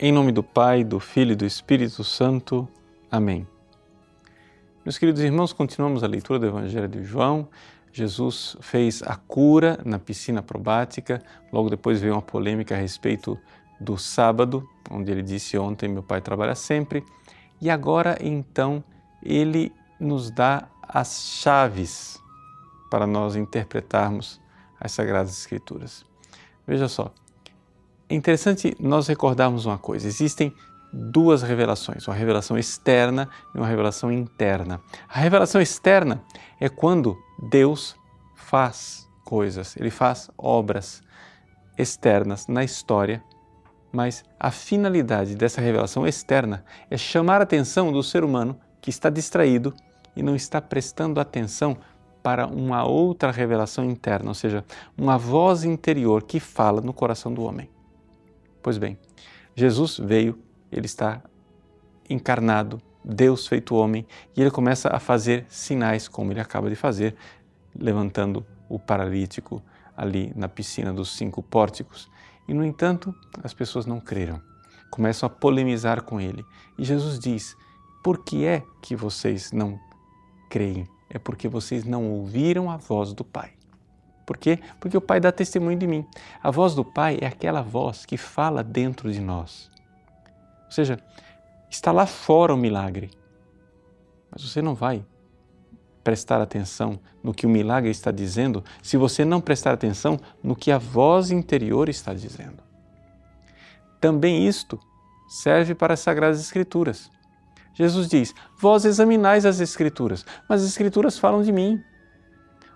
Em nome do Pai, do Filho e do Espírito Santo. Amém. Meus queridos irmãos, continuamos a leitura do Evangelho de João. Jesus fez a cura na piscina probática, logo depois veio uma polêmica a respeito do sábado, onde ele disse ontem: Meu Pai trabalha sempre. E agora, então, ele nos dá as chaves para nós interpretarmos as Sagradas Escrituras. Veja só, é interessante nós recordarmos uma coisa: existem duas revelações, uma revelação externa e uma revelação interna. A revelação externa é quando Deus faz coisas, ele faz obras externas na história, mas a finalidade dessa revelação externa é chamar a atenção do ser humano que está distraído e não está prestando atenção para uma outra revelação interna, ou seja, uma voz interior que fala no coração do homem. Pois bem, Jesus veio, ele está encarnado, Deus feito homem, e ele começa a fazer sinais, como ele acaba de fazer, levantando o paralítico ali na piscina dos cinco pórticos. E, no entanto, as pessoas não creram, começam a polemizar com ele. E Jesus diz: Por que é que vocês não creem? É porque vocês não ouviram a voz do Pai. Por quê? Porque o Pai dá testemunho de mim. A voz do Pai é aquela voz que fala dentro de nós. Ou seja, está lá fora o milagre, mas você não vai prestar atenção no que o milagre está dizendo se você não prestar atenção no que a voz interior está dizendo. Também isto serve para as Sagradas Escrituras. Jesus diz: Vós examinais as Escrituras, mas as Escrituras falam de mim.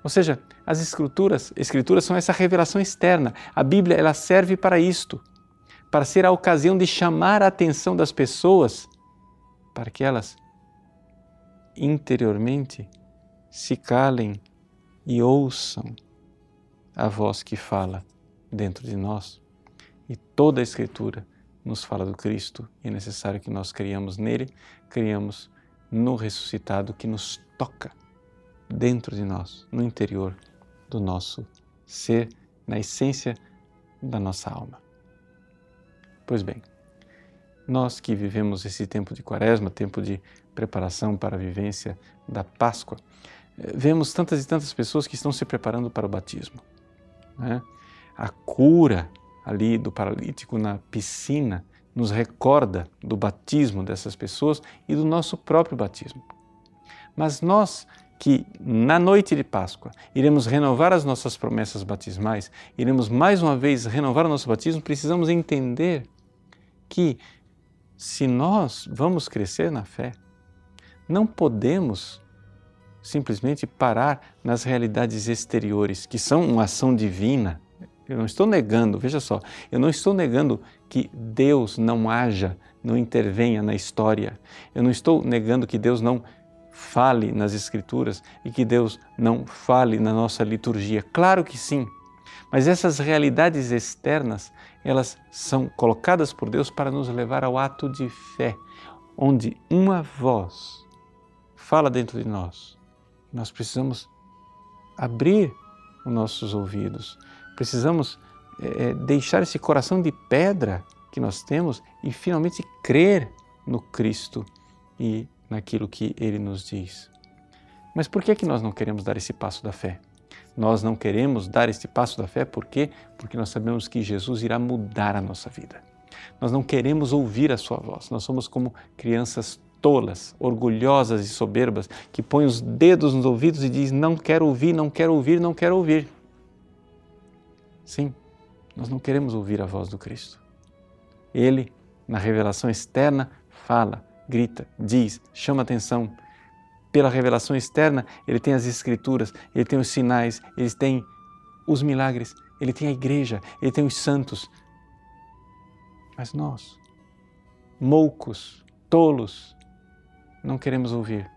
Ou seja, as escrituras, escrituras são essa revelação externa. A Bíblia ela serve para isto, para ser a ocasião de chamar a atenção das pessoas para que elas interiormente se calem e ouçam a voz que fala dentro de nós. E toda a Escritura nos fala do Cristo e é necessário que nós criamos nele, criamos no ressuscitado que nos toca dentro de nós, no interior do nosso ser, na essência da nossa alma. Pois bem, nós que vivemos esse tempo de quaresma, tempo de preparação para a vivência da Páscoa, eh, vemos tantas e tantas pessoas que estão se preparando para o batismo. Né? A cura ali do paralítico na piscina nos recorda do batismo dessas pessoas e do nosso próprio batismo. Mas nós que na noite de Páscoa iremos renovar as nossas promessas batismais, iremos mais uma vez renovar o nosso batismo, precisamos entender que se nós vamos crescer na fé, não podemos simplesmente parar nas realidades exteriores, que são uma ação divina. Eu não estou negando, veja só, eu não estou negando que Deus não haja, não intervenha na história. Eu não estou negando que Deus não fale nas Escrituras e que Deus não fale na nossa liturgia. Claro que sim, mas essas realidades externas, elas são colocadas por Deus para nos levar ao ato de fé, onde uma voz fala dentro de nós. Nós precisamos abrir os nossos ouvidos, precisamos é, deixar esse coração de pedra que nós temos e finalmente crer no Cristo e naquilo que ele nos diz. Mas por que, é que nós não queremos dar esse passo da fé? Nós não queremos dar esse passo da fé por quê? Porque nós sabemos que Jesus irá mudar a nossa vida. Nós não queremos ouvir a sua voz. Nós somos como crianças tolas, orgulhosas e soberbas que põem os dedos nos ouvidos e diz: "Não quero ouvir, não quero ouvir, não quero ouvir". Sim, nós não queremos ouvir a voz do Cristo. Ele, na revelação externa, fala: grita, diz, chama atenção. Pela revelação externa, ele tem as escrituras, ele tem os sinais, ele tem os milagres, ele tem a igreja, ele tem os santos. Mas nós, moucos, tolos, não queremos ouvir.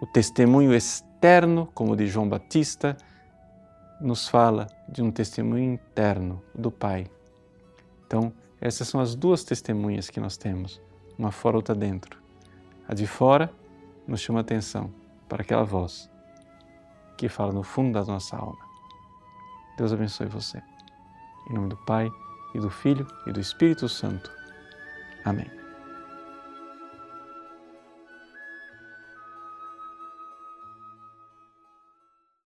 O testemunho externo, como de João Batista, nos fala de um testemunho interno do Pai. Então, essas são as duas testemunhas que nós temos uma fora, outra dentro. A de fora nos chama atenção para aquela voz que fala no fundo da nossa alma. Deus abençoe você. Em nome do Pai, e do Filho, e do Espírito Santo. Amém.